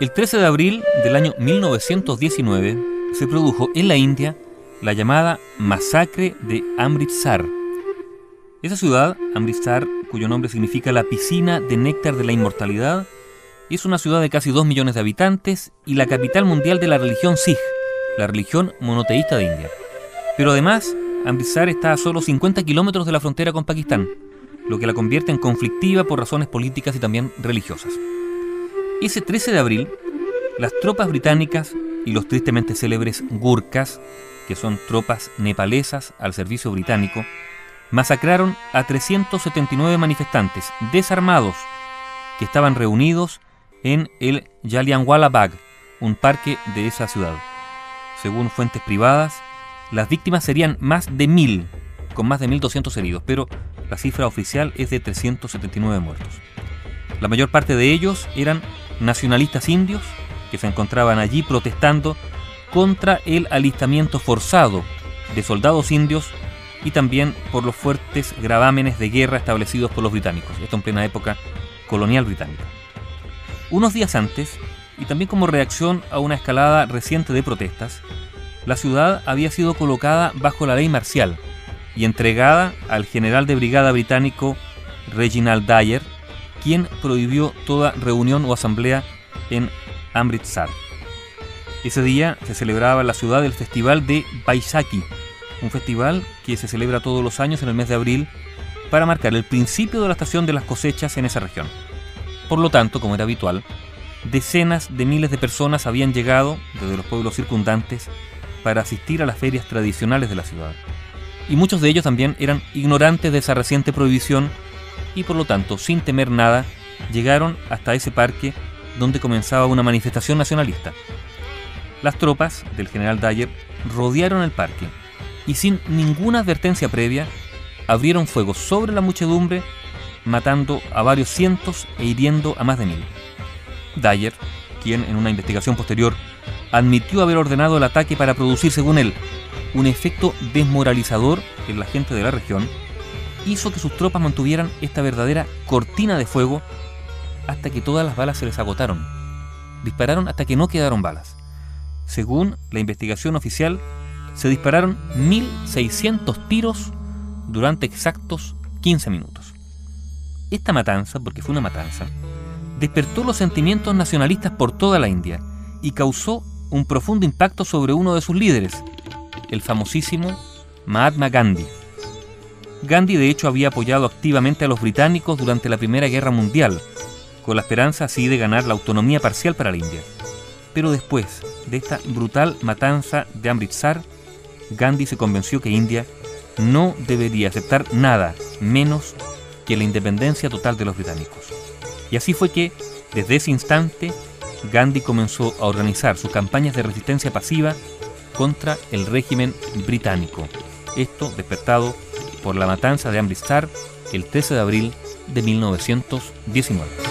El 13 de abril del año 1919 se produjo en la India la llamada Masacre de Amritsar. Esa ciudad, Amritsar, cuyo nombre significa la piscina de néctar de la inmortalidad, es una ciudad de casi 2 millones de habitantes y la capital mundial de la religión Sikh, la religión monoteísta de India. Pero además, Amritsar está a solo 50 kilómetros de la frontera con Pakistán, lo que la convierte en conflictiva por razones políticas y también religiosas. Ese 13 de abril, las tropas británicas y los tristemente célebres Gurkhas, que son tropas nepalesas al servicio británico, masacraron a 379 manifestantes desarmados que estaban reunidos en el Jallianwala Bagh, un parque de esa ciudad. Según fuentes privadas, las víctimas serían más de mil, con más de 1.200 heridos, pero la cifra oficial es de 379 muertos. La mayor parte de ellos eran nacionalistas indios que se encontraban allí protestando contra el alistamiento forzado de soldados indios y también por los fuertes gravámenes de guerra establecidos por los británicos, esto en plena época colonial británica. Unos días antes, y también como reacción a una escalada reciente de protestas, la ciudad había sido colocada bajo la ley marcial y entregada al general de brigada británico Reginald Dyer, quien prohibió toda reunión o asamblea en Amritsar. Ese día se celebraba en la ciudad el festival de Baisakhi, un festival que se celebra todos los años en el mes de abril para marcar el principio de la estación de las cosechas en esa región. Por lo tanto, como era habitual, decenas de miles de personas habían llegado desde los pueblos circundantes para asistir a las ferias tradicionales de la ciudad. Y muchos de ellos también eran ignorantes de esa reciente prohibición y por lo tanto, sin temer nada, llegaron hasta ese parque donde comenzaba una manifestación nacionalista. Las tropas del general Dyer rodearon el parque y sin ninguna advertencia previa abrieron fuego sobre la muchedumbre, matando a varios cientos e hiriendo a más de mil. Dyer, quien en una investigación posterior admitió haber ordenado el ataque para producir, según él, un efecto desmoralizador en la gente de la región, hizo que sus tropas mantuvieran esta verdadera cortina de fuego hasta que todas las balas se les agotaron. Dispararon hasta que no quedaron balas. Según la investigación oficial, se dispararon 1.600 tiros durante exactos 15 minutos. Esta matanza, porque fue una matanza, despertó los sentimientos nacionalistas por toda la India y causó un profundo impacto sobre uno de sus líderes, el famosísimo Mahatma Gandhi. Gandhi de hecho había apoyado activamente a los británicos durante la Primera Guerra Mundial, con la esperanza así de ganar la autonomía parcial para la India. Pero después de esta brutal matanza de Amritsar, Gandhi se convenció que India no debería aceptar nada menos que la independencia total de los británicos. Y así fue que, desde ese instante, Gandhi comenzó a organizar sus campañas de resistencia pasiva contra el régimen británico. Esto despertado por la matanza de Amritsar el 13 de abril de 1919.